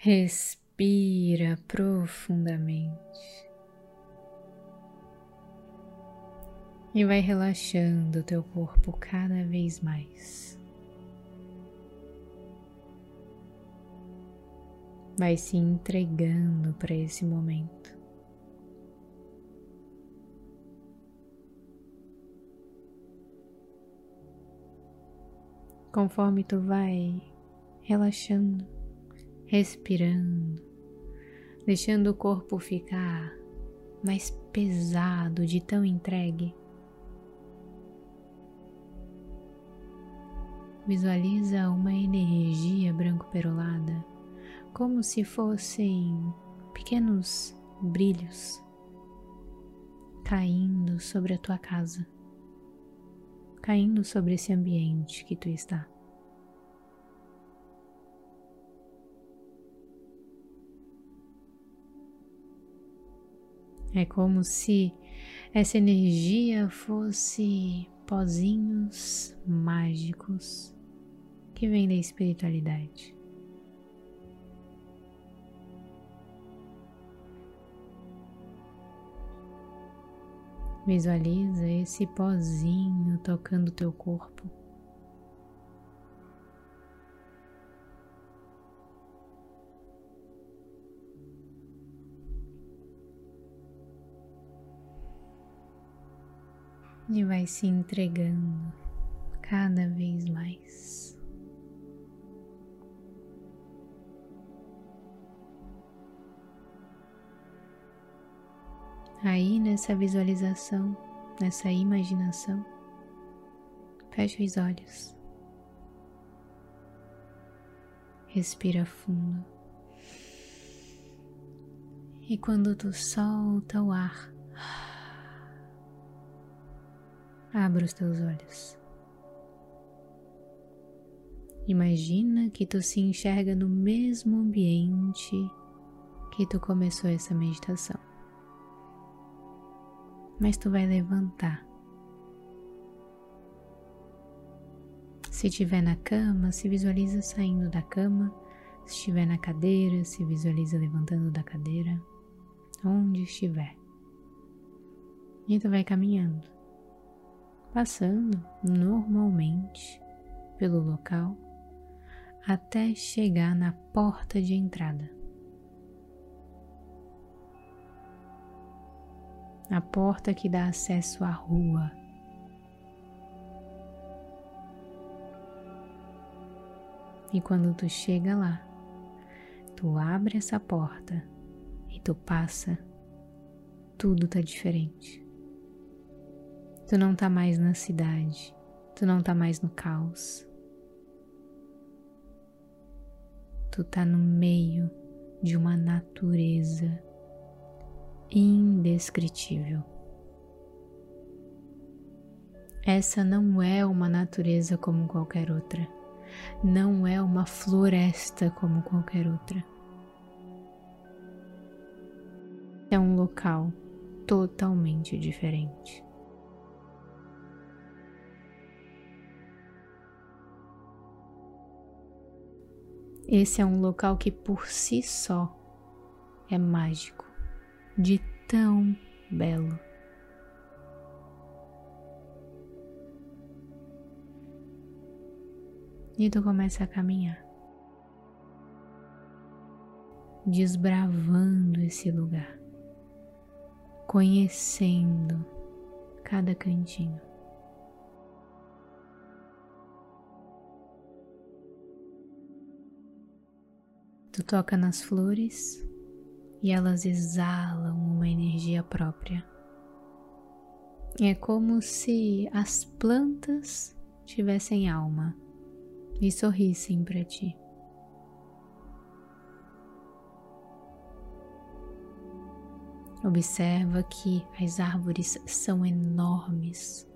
Respira profundamente. E vai relaxando teu corpo cada vez mais. Vai se entregando para esse momento. Conforme tu vai relaxando, respirando, deixando o corpo ficar mais pesado de tão entregue. Visualiza uma energia branco-perolada, como se fossem pequenos brilhos caindo sobre a tua casa, caindo sobre esse ambiente que tu está. É como se essa energia fosse pozinhos mágicos que vêm da espiritualidade. Visualiza esse pozinho tocando teu corpo. E vai se entregando cada vez mais. Aí nessa visualização, nessa imaginação, fecha os olhos. Respira fundo. E quando tu solta o ar, Abra os teus olhos. Imagina que tu se enxerga no mesmo ambiente que tu começou essa meditação. Mas tu vai levantar. Se estiver na cama, se visualiza saindo da cama. Se estiver na cadeira, se visualiza levantando da cadeira. Onde estiver. E tu vai caminhando passando normalmente pelo local até chegar na porta de entrada. A porta que dá acesso à rua. E quando tu chega lá, tu abre essa porta e tu passa, tudo tá diferente. Tu não tá mais na cidade, tu não tá mais no caos. Tu tá no meio de uma natureza indescritível. Essa não é uma natureza como qualquer outra, não é uma floresta como qualquer outra. É um local totalmente diferente. Esse é um local que por si só é mágico, de tão belo. E tu começa a caminhar, desbravando esse lugar, conhecendo cada cantinho. Tu toca nas flores e elas exalam uma energia própria. É como se as plantas tivessem alma e sorrissem para ti. Observa que as árvores são enormes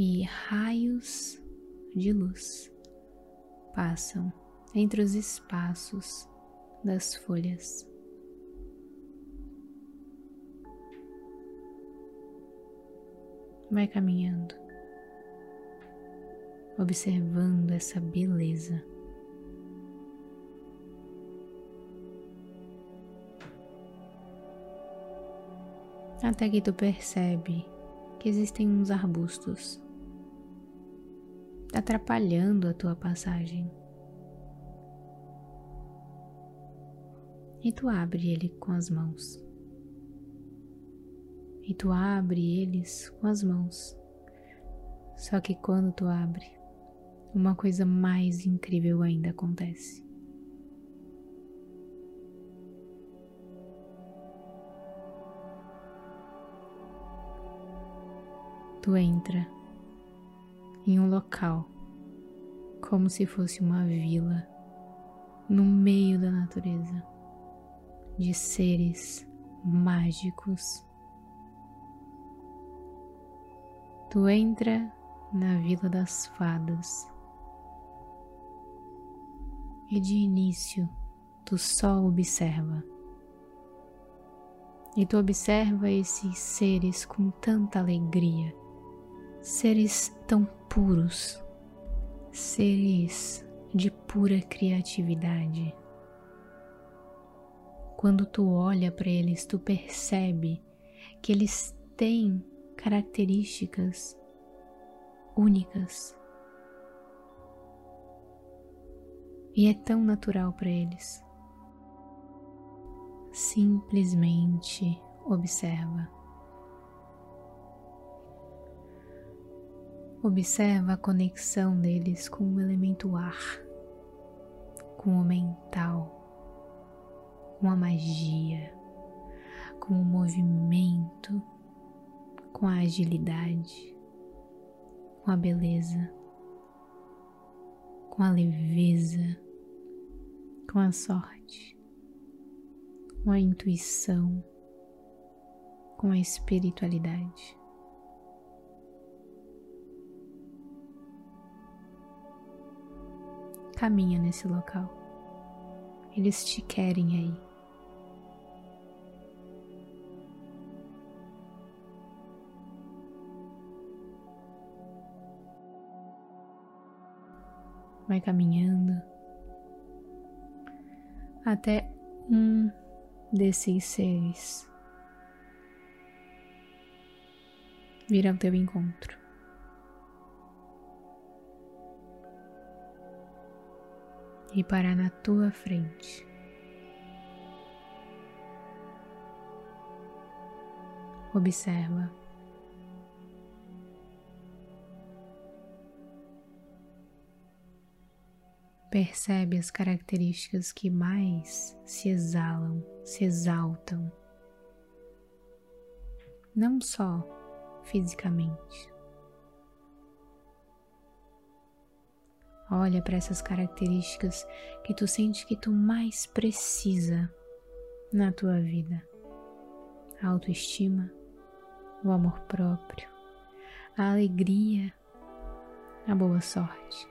e raios de luz passam entre os espaços das folhas. Vai caminhando, observando essa beleza. Até que tu percebe que existem uns arbustos atrapalhando a tua passagem. E tu abre ele com as mãos. E tu abre eles com as mãos. Só que quando tu abre, uma coisa mais incrível ainda acontece. Tu entra em um local como se fosse uma vila no meio da natureza de seres mágicos. Tu entra na Vila das Fadas e de início tu só observa. E tu observa esses seres com tanta alegria, seres tão puros, seres de pura criatividade. Quando tu olha para eles, tu percebe que eles têm características únicas. E é tão natural para eles. Simplesmente observa. Observa a conexão deles com o elemento ar, com o mental, com a magia, com o movimento, com a agilidade, com a beleza, com a leveza, com a sorte, com a intuição, com a espiritualidade. Caminha nesse local. Eles te querem aí. vai caminhando até um desses seres vir ao teu encontro. E parar na tua frente. Observa Percebe as características que mais se exalam, se exaltam, não só fisicamente. Olha para essas características que tu sente que tu mais precisa na tua vida: a autoestima, o amor próprio, a alegria, a boa sorte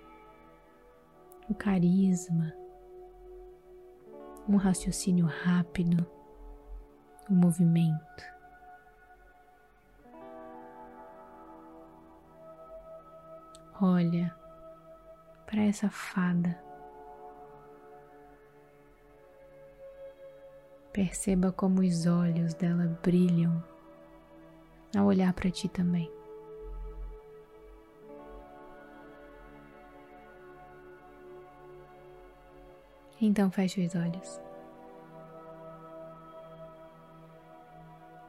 o carisma, um raciocínio rápido, o movimento. Olha para essa fada. Perceba como os olhos dela brilham ao olhar para ti também. Então feche os olhos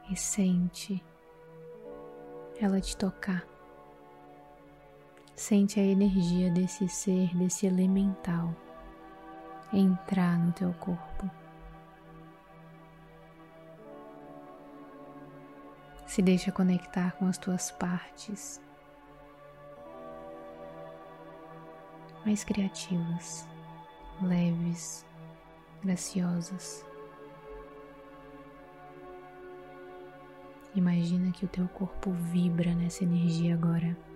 e sente ela te tocar. Sente a energia desse ser, desse elemental entrar no teu corpo. Se deixa conectar com as tuas partes mais criativas leves, graciosas. Imagina que o teu corpo vibra nessa energia agora.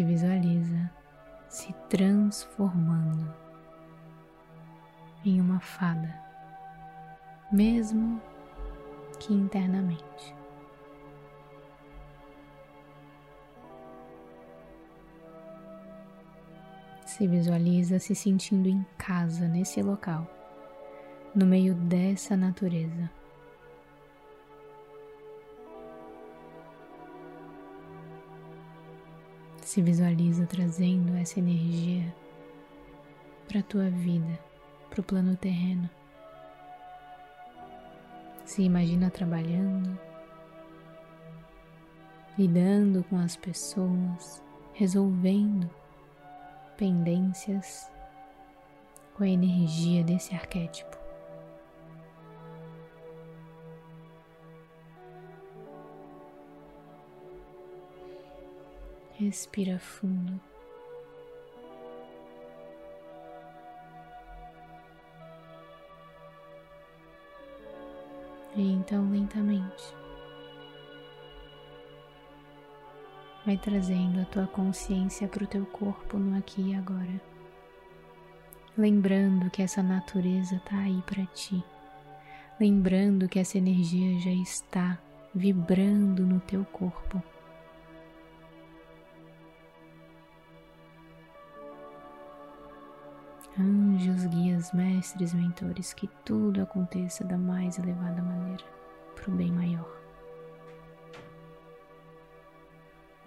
Se visualiza se transformando em uma fada, mesmo que internamente. Se visualiza se sentindo em casa nesse local, no meio dessa natureza. Se visualiza trazendo essa energia para a tua vida, para o plano terreno. Se imagina trabalhando, lidando com as pessoas, resolvendo pendências com a energia desse arquétipo. Respira fundo. E então, lentamente, vai trazendo a tua consciência para o teu corpo no aqui e agora. Lembrando que essa natureza está aí para ti. Lembrando que essa energia já está vibrando no teu corpo. Anjos, guias, mestres, mentores, que tudo aconteça da mais elevada maneira, para o bem maior.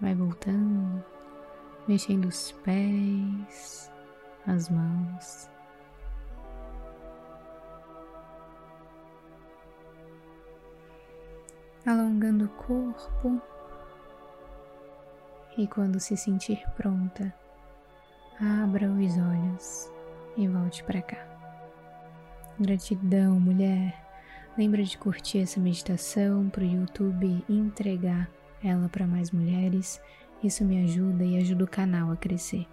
Vai voltando, mexendo os pés, as mãos. Alongando o corpo e quando se sentir pronta, abra os olhos e volte para cá. Gratidão, mulher. Lembra de curtir essa meditação para o YouTube entregar ela para mais mulheres. Isso me ajuda e ajuda o canal a crescer.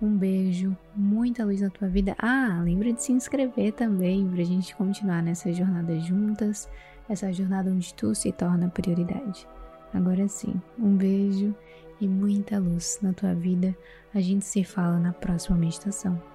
Um beijo, muita luz na tua vida. Ah, lembra de se inscrever também para a gente continuar nessa jornada juntas, essa jornada onde tu se torna prioridade. Agora sim, um beijo e muita luz na tua vida. A gente se fala na próxima meditação.